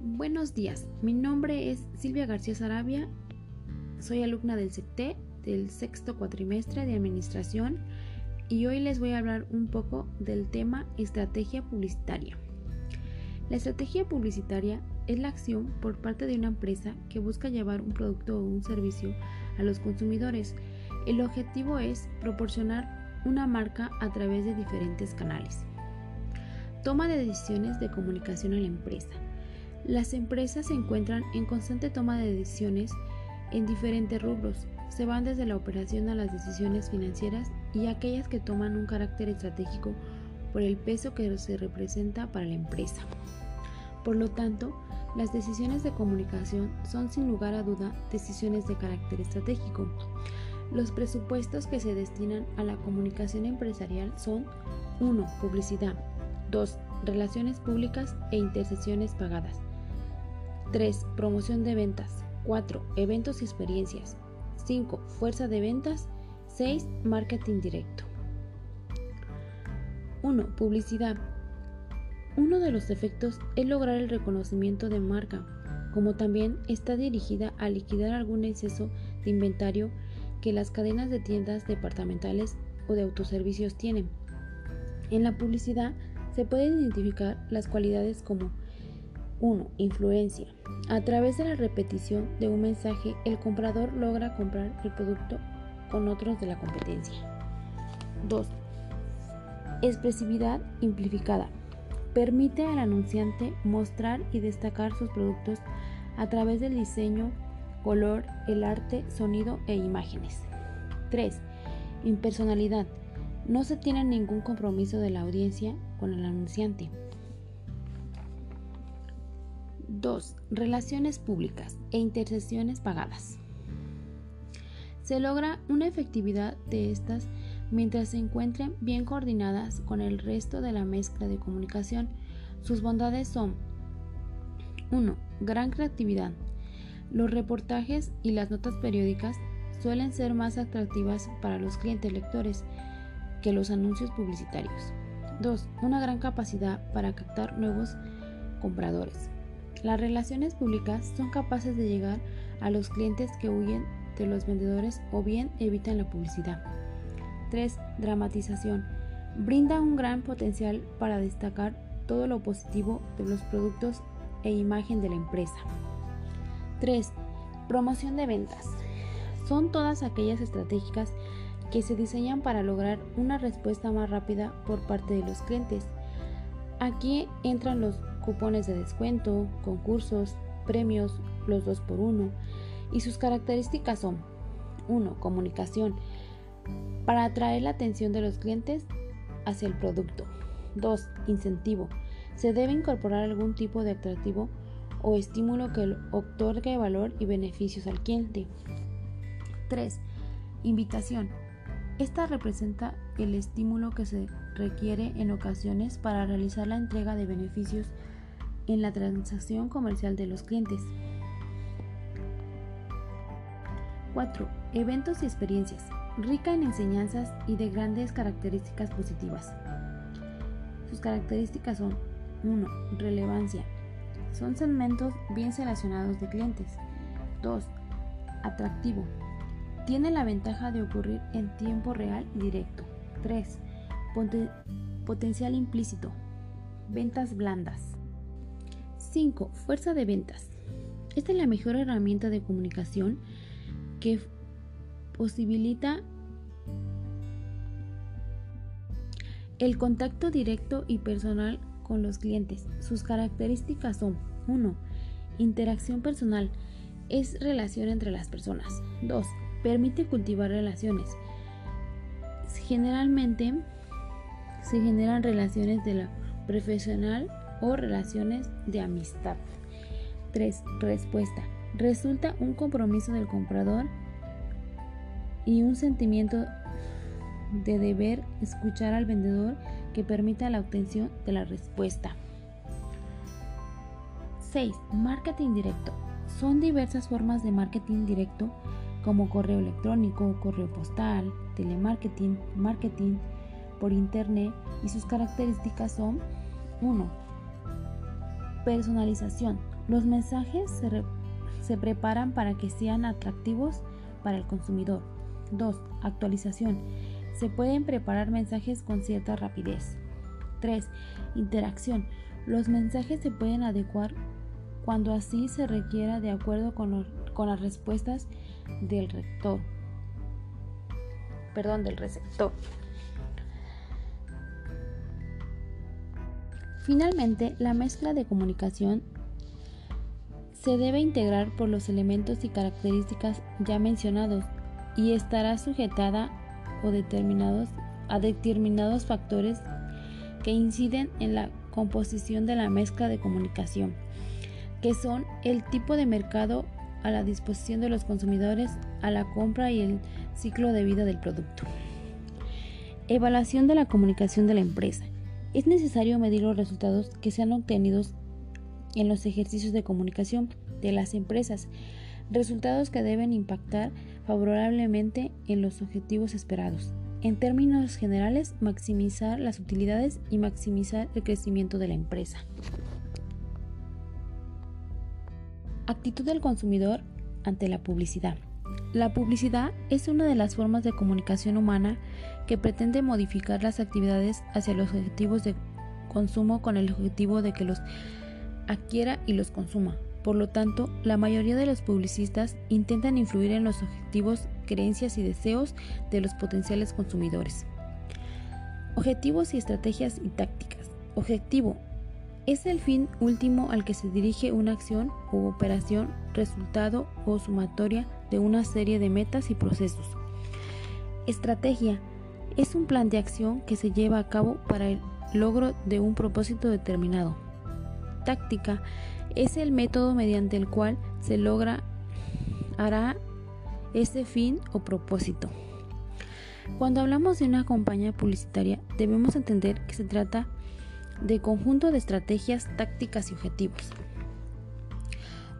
Buenos días, mi nombre es Silvia García Sarabia, soy alumna del CECT del sexto cuatrimestre de Administración y hoy les voy a hablar un poco del tema estrategia publicitaria. La estrategia publicitaria es la acción por parte de una empresa que busca llevar un producto o un servicio a los consumidores. El objetivo es proporcionar una marca a través de diferentes canales. Toma de decisiones de comunicación en la empresa. Las empresas se encuentran en constante toma de decisiones en diferentes rubros. Se van desde la operación a las decisiones financieras y aquellas que toman un carácter estratégico por el peso que se representa para la empresa. Por lo tanto, las decisiones de comunicación son sin lugar a duda decisiones de carácter estratégico. Los presupuestos que se destinan a la comunicación empresarial son 1. Publicidad 2. Relaciones públicas e intercesiones pagadas 3. Promoción de ventas 4. Eventos y experiencias 5. Fuerza de ventas 6. Marketing directo 1. Publicidad uno de los efectos es lograr el reconocimiento de marca, como también está dirigida a liquidar algún exceso de inventario que las cadenas de tiendas departamentales o de autoservicios tienen. En la publicidad se pueden identificar las cualidades como 1. Influencia. A través de la repetición de un mensaje, el comprador logra comprar el producto con otros de la competencia. 2. Expresividad amplificada permite al anunciante mostrar y destacar sus productos a través del diseño, color, el arte, sonido e imágenes. 3. Impersonalidad. No se tiene ningún compromiso de la audiencia con el anunciante. 2. Relaciones públicas e intercesiones pagadas. Se logra una efectividad de estas mientras se encuentren bien coordinadas con el resto de la mezcla de comunicación. Sus bondades son 1. Gran creatividad. Los reportajes y las notas periódicas suelen ser más atractivas para los clientes lectores que los anuncios publicitarios. 2. Una gran capacidad para captar nuevos compradores. Las relaciones públicas son capaces de llegar a los clientes que huyen de los vendedores o bien evitan la publicidad. 3. Dramatización. Brinda un gran potencial para destacar todo lo positivo de los productos e imagen de la empresa. 3. Promoción de ventas. Son todas aquellas estratégicas que se diseñan para lograr una respuesta más rápida por parte de los clientes. Aquí entran los cupones de descuento, concursos, premios, los 2 por 1 y sus características son 1. Comunicación para atraer la atención de los clientes hacia el producto. 2. Incentivo. Se debe incorporar algún tipo de atractivo o estímulo que otorgue valor y beneficios al cliente. 3. Invitación. Esta representa el estímulo que se requiere en ocasiones para realizar la entrega de beneficios en la transacción comercial de los clientes. 4. Eventos y experiencias rica en enseñanzas y de grandes características positivas. Sus características son 1. Relevancia. Son segmentos bien seleccionados de clientes. 2. Atractivo. Tiene la ventaja de ocurrir en tiempo real y directo. 3. potencial implícito. Ventas blandas. 5. Fuerza de ventas. Esta es la mejor herramienta de comunicación que posibilita el contacto directo y personal con los clientes. Sus características son 1. Interacción personal. Es relación entre las personas. 2. Permite cultivar relaciones. Generalmente se generan relaciones de la profesional o relaciones de amistad. 3. Respuesta. Resulta un compromiso del comprador y un sentimiento de deber escuchar al vendedor que permita la obtención de la respuesta. 6. Marketing directo. Son diversas formas de marketing directo como correo electrónico, correo postal, telemarketing, marketing por internet y sus características son 1. Personalización. Los mensajes se, se preparan para que sean atractivos para el consumidor. 2. Actualización. Se pueden preparar mensajes con cierta rapidez. 3. Interacción. Los mensajes se pueden adecuar cuando así se requiera de acuerdo con, con las respuestas del rector. Perdón, del receptor. Finalmente, la mezcla de comunicación se debe integrar por los elementos y características ya mencionados y estará sujetada o determinados, a determinados factores que inciden en la composición de la mezcla de comunicación, que son el tipo de mercado a la disposición de los consumidores, a la compra y el ciclo de vida del producto. Evaluación de la comunicación de la empresa. Es necesario medir los resultados que se han obtenido en los ejercicios de comunicación de las empresas, resultados que deben impactar favorablemente en los objetivos esperados. En términos generales, maximizar las utilidades y maximizar el crecimiento de la empresa. Actitud del consumidor ante la publicidad. La publicidad es una de las formas de comunicación humana que pretende modificar las actividades hacia los objetivos de consumo con el objetivo de que los adquiera y los consuma. Por lo tanto, la mayoría de los publicistas intentan influir en los objetivos, creencias y deseos de los potenciales consumidores. Objetivos y estrategias y tácticas. Objetivo es el fin último al que se dirige una acción u operación, resultado o sumatoria de una serie de metas y procesos. Estrategia es un plan de acción que se lleva a cabo para el logro de un propósito determinado. Táctica es el método mediante el cual se logra hará ese fin o propósito. Cuando hablamos de una campaña publicitaria, debemos entender que se trata de conjunto de estrategias, tácticas y objetivos.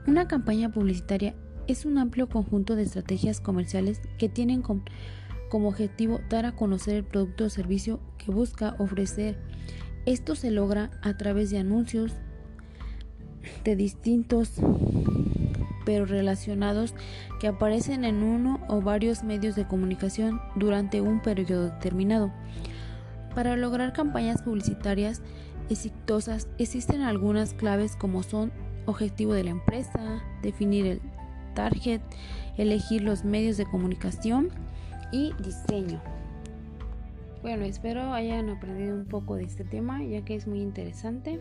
Una campaña publicitaria es un amplio conjunto de estrategias comerciales que tienen como objetivo dar a conocer el producto o servicio que busca ofrecer. Esto se logra a través de anuncios, de distintos pero relacionados que aparecen en uno o varios medios de comunicación durante un periodo determinado. Para lograr campañas publicitarias exitosas existen algunas claves como son objetivo de la empresa, definir el target, elegir los medios de comunicación y diseño. Bueno, espero hayan aprendido un poco de este tema ya que es muy interesante.